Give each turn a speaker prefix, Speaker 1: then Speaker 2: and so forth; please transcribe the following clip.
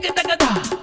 Speaker 1: Ticket, ticket, ticket.